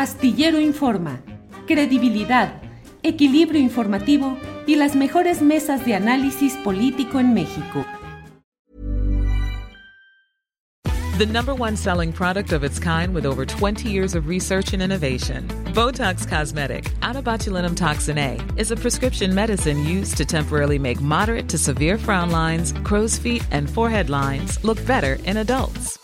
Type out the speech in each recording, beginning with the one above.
Astillero Informa, credibilidad, equilibrio informativo y las mejores mesas de análisis político en México. The number one selling product of its kind with over 20 years of research and innovation. Botox Cosmetic, botulinum toxin A, is a prescription medicine used to temporarily make moderate to severe frown lines, crow's feet, and forehead lines look better in adults.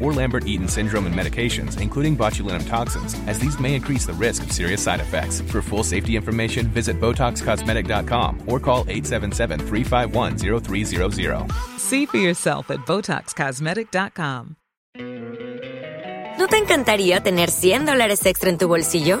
or Lambert-Eaton syndrome and medications, including botulinum toxins, as these may increase the risk of serious side effects. For full safety information, visit BotoxCosmetic.com or call 877-351-0300. See for yourself at BotoxCosmetic.com. ¿No te encantaría tener 100 dólares extra en tu bolsillo?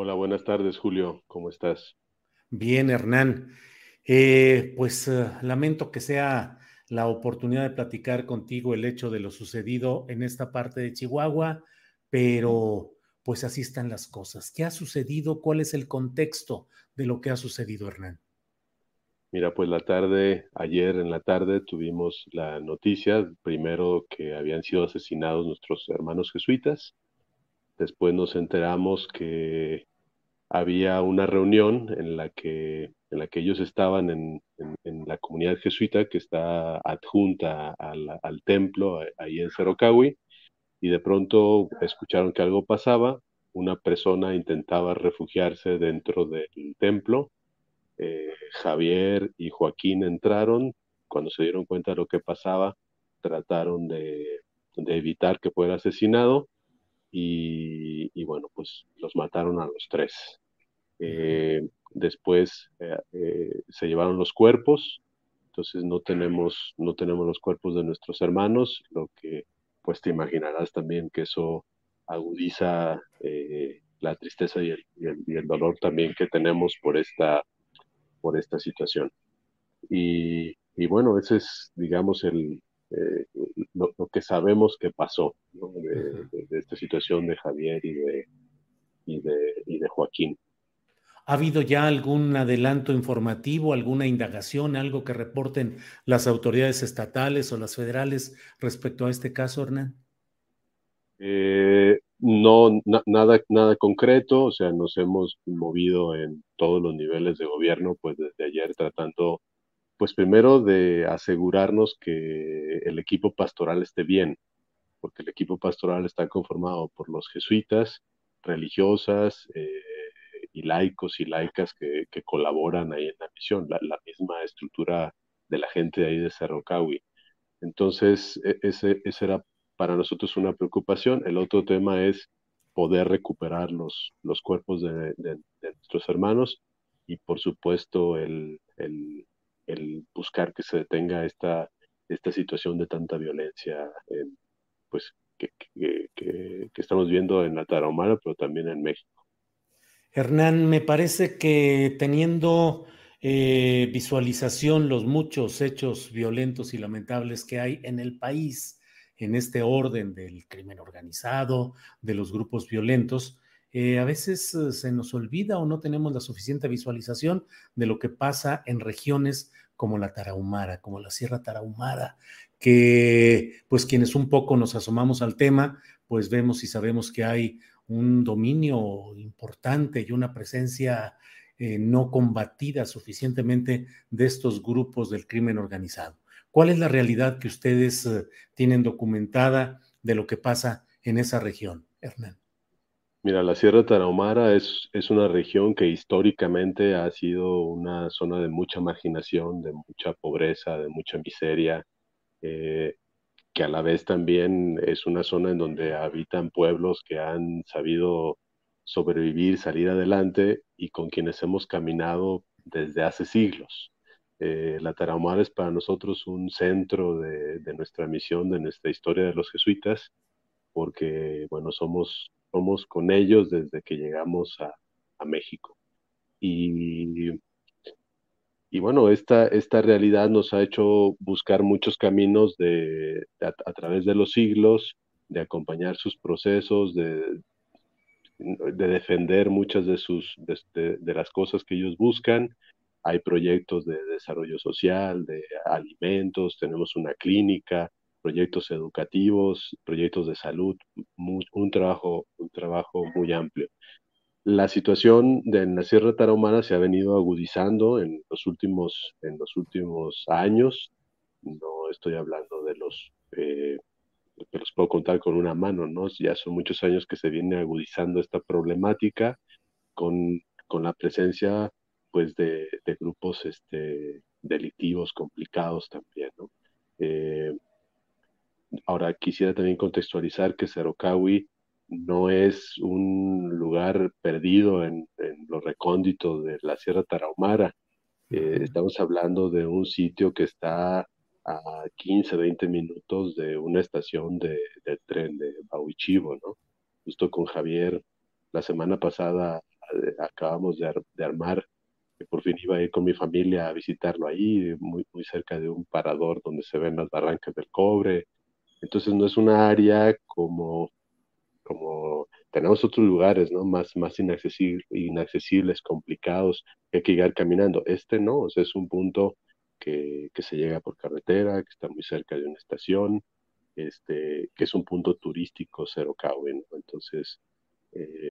Hola, buenas tardes, Julio. ¿Cómo estás? Bien, Hernán. Eh, pues eh, lamento que sea la oportunidad de platicar contigo el hecho de lo sucedido en esta parte de Chihuahua, pero pues así están las cosas. ¿Qué ha sucedido? ¿Cuál es el contexto de lo que ha sucedido, Hernán? Mira, pues la tarde, ayer en la tarde tuvimos la noticia, primero que habían sido asesinados nuestros hermanos jesuitas, después nos enteramos que había una reunión en la que, en la que ellos estaban en, en, la comunidad jesuita que está adjunta al, al templo ahí en Cerocahui y de pronto escucharon que algo pasaba, una persona intentaba refugiarse dentro del templo, eh, Javier y Joaquín entraron, cuando se dieron cuenta de lo que pasaba, trataron de, de evitar que fuera asesinado y, y, bueno, pues los mataron a los tres. Eh, después eh, eh, se llevaron los cuerpos, entonces no tenemos, no tenemos los cuerpos de nuestros hermanos, lo que pues te imaginarás también que eso agudiza la tristeza y el, y el, dolor también que tenemos por esta, por esta situación. Y, y bueno, ese es, digamos, el, eh, lo, lo, que sabemos que pasó ¿no? de, de, de, esta situación de Javier y de, y de, y de Joaquín. ¿Ha habido ya algún adelanto informativo, alguna indagación, algo que reporten las autoridades estatales o las federales respecto a este caso, Hernán? Eh, no, na, nada, nada concreto, o sea, nos hemos movido en todos los niveles de gobierno, pues desde ayer tratando, pues primero de asegurarnos que el equipo pastoral esté bien, porque el equipo pastoral está conformado por los jesuitas, religiosas, eh, y laicos y laicas que, colaboran ahí en la misión, la, misma estructura de la gente de ahí de Cerro Cahui. Entonces, e, ese, ese era para nosotros una preocupación. El otro tema es poder recuperar los, los cuerpos de, nuestros hermanos y, por supuesto, el, buscar que se detenga esta, esta situación de tanta violencia en, pues, que, que estamos viendo en la Tarahumara, pero también en México. Hernán, me parece que teniendo eh, visualización los muchos hechos violentos y lamentables que hay en el país, en este orden del crimen organizado, de los grupos violentos, eh, a veces eh, se nos olvida o no tenemos la suficiente visualización de lo que pasa en regiones como la Tarahumara, como la Sierra Tarahumara, que pues quienes un poco nos asomamos al tema, pues vemos y sabemos que hay un dominio importante y una presencia eh, no combatida suficientemente de estos grupos del crimen organizado. ¿Cuál es la realidad que ustedes tienen documentada de lo que pasa en esa región, Hernán? Mira, la Sierra Tarahumara es, es una región que históricamente ha sido una zona de mucha marginación, de mucha pobreza, de mucha miseria, eh, que a la vez también es una zona en donde habitan pueblos que han sabido sobrevivir, salir adelante y con quienes hemos caminado desde hace siglos. Eh, la Tarahumara es para nosotros un centro de, de, nuestra misión, de nuestra historia de los jesuitas, porque, bueno, somos, somos con ellos desde que llegamos a, México. Y, y, bueno, esta, esta realidad nos ha hecho buscar muchos caminos de, a, través de los siglos, de acompañar sus procesos, de, de defender muchas de, sus, de, las cosas que ellos buscan. Hay proyectos de desarrollo social, de alimentos, tenemos una clínica, proyectos educativos, proyectos de salud, muy, un, trabajo, un trabajo muy amplio. La situación de en la Sierra Tarahumara se ha venido agudizando en los últimos, en los últimos años. No estoy hablando de los eh, que los puedo contar con una mano, ¿no? Ya son muchos años que se viene agudizando esta problemática con, con la presencia, pues, de, de, grupos este, delictivos complicados también, ¿no? Eh, ahora, quisiera también contextualizar que Cerocawi no es un lugar perdido en, en lo recóndito de la Sierra Tarahumara. Eh, estamos hablando de un sitio que está a 15, 20 minutos de una estación de, de tren de Bauichivo, ¿no? Justo con Javier, la semana pasada eh, acabamos de, ar de, armar, que por fin iba a ir con mi familia a visitarlo ahí, muy, muy cerca de un parador donde se ven las barrancas del cobre. Entonces no es una área como, como tenemos otros lugares, ¿no? Más, más inaccesibles, complicados, hay que llegar caminando. Este no, o sea, es un punto que, que, se llega por carretera, que está muy cerca de una estación, este, que es un punto turístico cero caue, ¿no? Entonces... Eh...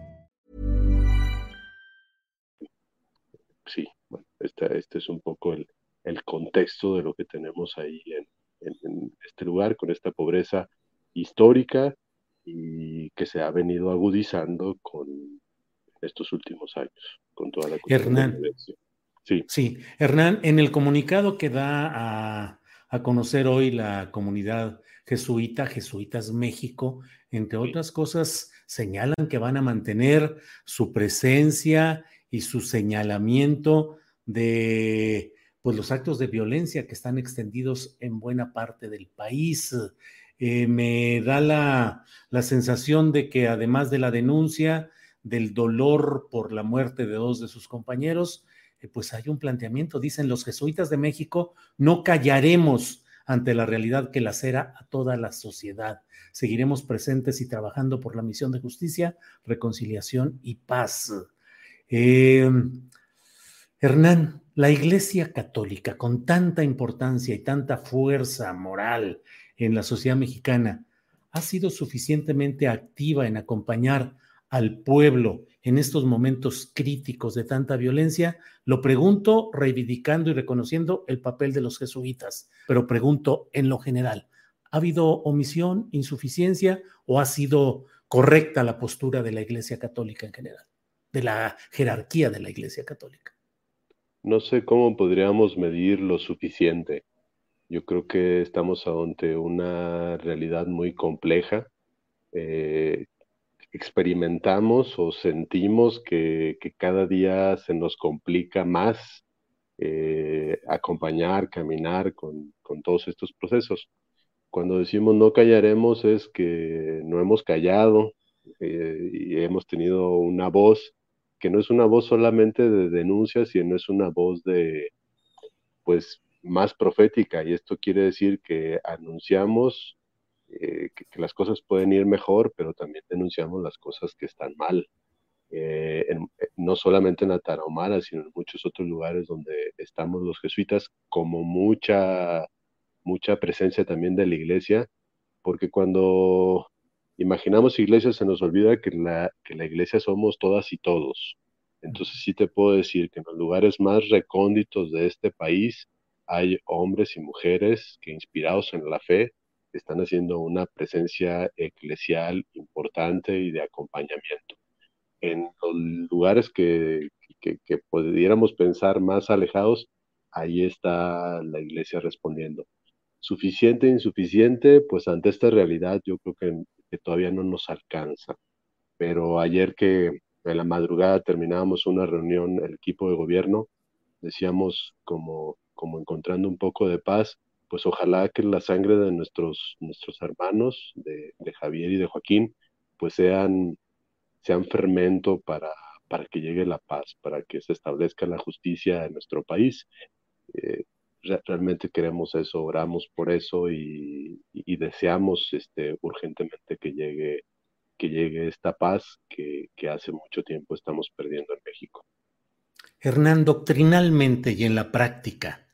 Este, es un poco el, el, contexto de lo que tenemos ahí en, en, en, este lugar, con esta pobreza histórica y que se ha venido agudizando con estos últimos años, con toda la Hernán, sí. sí, Hernán, en el comunicado que da a, a conocer hoy la comunidad jesuita, Jesuitas México, entre otras cosas, señalan que van a mantener su presencia y su señalamiento de pues, los actos de violencia que están extendidos en buena parte del país. Eh, me da la, la, sensación de que además de la denuncia del dolor por la muerte de dos de sus compañeros, eh, pues hay un planteamiento, dicen los jesuitas de México, no callaremos ante la realidad que lacera a toda la sociedad. Seguiremos presentes y trabajando por la misión de justicia, reconciliación y paz. Eh, Hernán, la Iglesia Católica, con tanta importancia y tanta fuerza moral en la sociedad mexicana, ¿ha sido suficientemente activa en acompañar al pueblo en estos momentos críticos de tanta violencia? Lo pregunto reivindicando y reconociendo el papel de los jesuitas, pero pregunto en lo general, ¿ha habido omisión, insuficiencia o ha sido correcta la postura de la Iglesia Católica en general? de la jerarquía de la Iglesia Católica. No sé cómo podríamos medir lo suficiente. Yo creo que estamos ante una realidad muy compleja eh, experimentamos o sentimos que, cada día se nos complica más eh, acompañar, caminar con, todos estos procesos. Cuando decimos no callaremos es que no hemos callado eh, y hemos tenido una voz que no es una voz solamente de denuncia, sino es una voz de, pues, más profética. Y esto quiere decir que anunciamos eh, que, las cosas pueden ir mejor, pero también denunciamos las cosas que están mal. Eh, eh, no solamente en la sino en muchos otros lugares donde estamos los jesuitas, como mucha, mucha presencia también de la iglesia, porque cuando imaginamos iglesia se nos olvida que la, que la iglesia somos todas y todos. Entonces sí te puedo decir que en los lugares más recónditos de este país hay hombres y mujeres que inspirados en la fe están haciendo una presencia eclesial importante y de acompañamiento. En los lugares que, que, pudiéramos pensar más alejados, ahí está la iglesia respondiendo. Suficiente, insuficiente, pues ante esta realidad yo creo que, que todavía no nos alcanza. Pero ayer que en la madrugada terminábamos una reunión, el equipo de gobierno, decíamos como, como encontrando un poco de paz, pues ojalá que la sangre de nuestros, nuestros hermanos, de, Javier y de Joaquín, pues sean, sean fermento para, para que llegue la paz, para que se establezca la justicia en nuestro país. Eh, realmente queremos eso, oramos por eso y, deseamos este, urgentemente que llegue, que llegue esta paz que, que hace mucho tiempo estamos perdiendo en México. Hernán, doctrinalmente y en la práctica,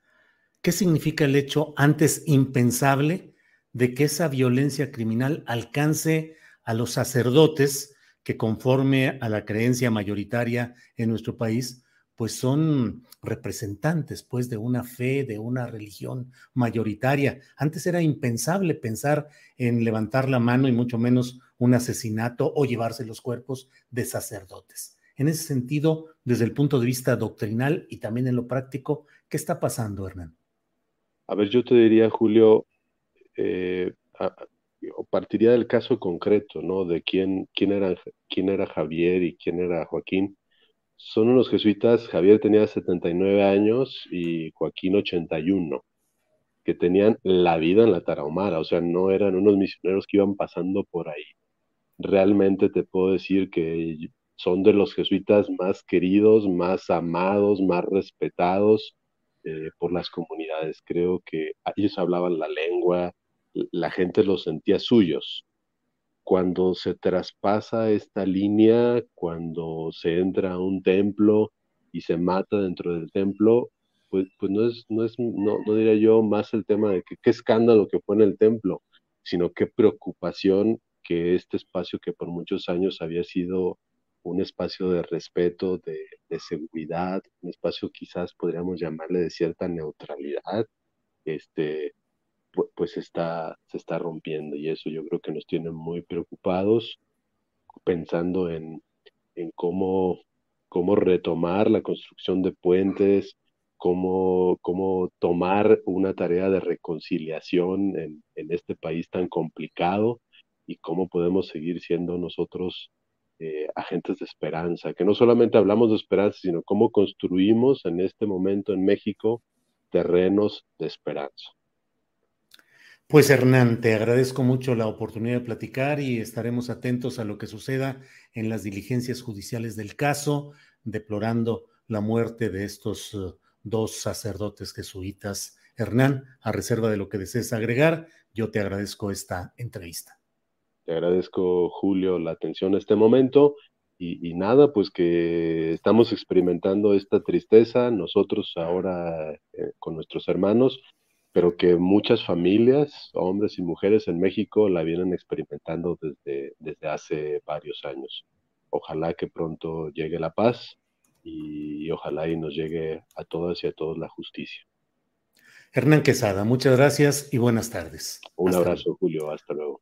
¿Qué significa el hecho antes impensable de que esa violencia criminal alcance a los sacerdotes que conforme a la creencia mayoritaria en nuestro país, pues son representantes pues de una fe, de una religión mayoritaria. Antes era impensable pensar en levantar la mano y mucho menos un asesinato o llevarse los cuerpos de sacerdotes. En ese sentido, desde el punto de vista doctrinal y también en lo práctico, ¿qué está pasando, Hernán? A ver, yo te diría, Julio, eh, partiría del caso concreto, ¿no? De quién, quién, era, quién era Javier y quién era Joaquín. Son unos jesuitas, Javier tenía 79 años y Joaquín 81, que tenían la vida en la Tarahumara, o sea, no eran unos misioneros que iban pasando por ahí. Realmente te puedo decir que son de los jesuitas más queridos, más amados, más respetados eh, por las comunidades. Creo que ellos hablaban la lengua, la gente los sentía suyos. Cuando se traspasa esta línea, cuando se entra a un templo y se mata dentro del templo, pues, pues no es, no es, no, no diría yo más el tema de que qué escándalo que fue en el templo, sino qué preocupación que este espacio que por muchos años había sido un espacio de respeto, de, seguridad, un espacio quizás podríamos llamarle de cierta neutralidad, este, pues está, se está rompiendo y eso yo creo que nos tiene muy preocupados pensando en, cómo, cómo retomar la construcción de puentes, cómo, cómo tomar una tarea de reconciliación en, en este país tan complicado y cómo podemos seguir siendo nosotros eh, agentes de esperanza, que no solamente hablamos de esperanza, sino cómo construimos en este momento en México terrenos de esperanza. Pues Hernán, te agradezco mucho la oportunidad de platicar y estaremos atentos a lo que suceda en las diligencias judiciales del caso, deplorando la muerte de estos eh, dos sacerdotes jesuitas. Hernán, a reserva de lo que desees agregar, yo te agradezco esta entrevista. Te agradezco, Julio, la atención a este momento. Y, nada, pues que estamos experimentando esta tristeza, nosotros ahora eh, con nuestros hermanos, pero que muchas familias, hombres y mujeres en México, la vienen experimentando desde, desde hace varios años. Ojalá que pronto llegue la paz y, ojalá y nos llegue a todas y a todos la justicia. Hernán Quesada, muchas gracias y buenas tardes. Un abrazo, Julio. Hasta luego.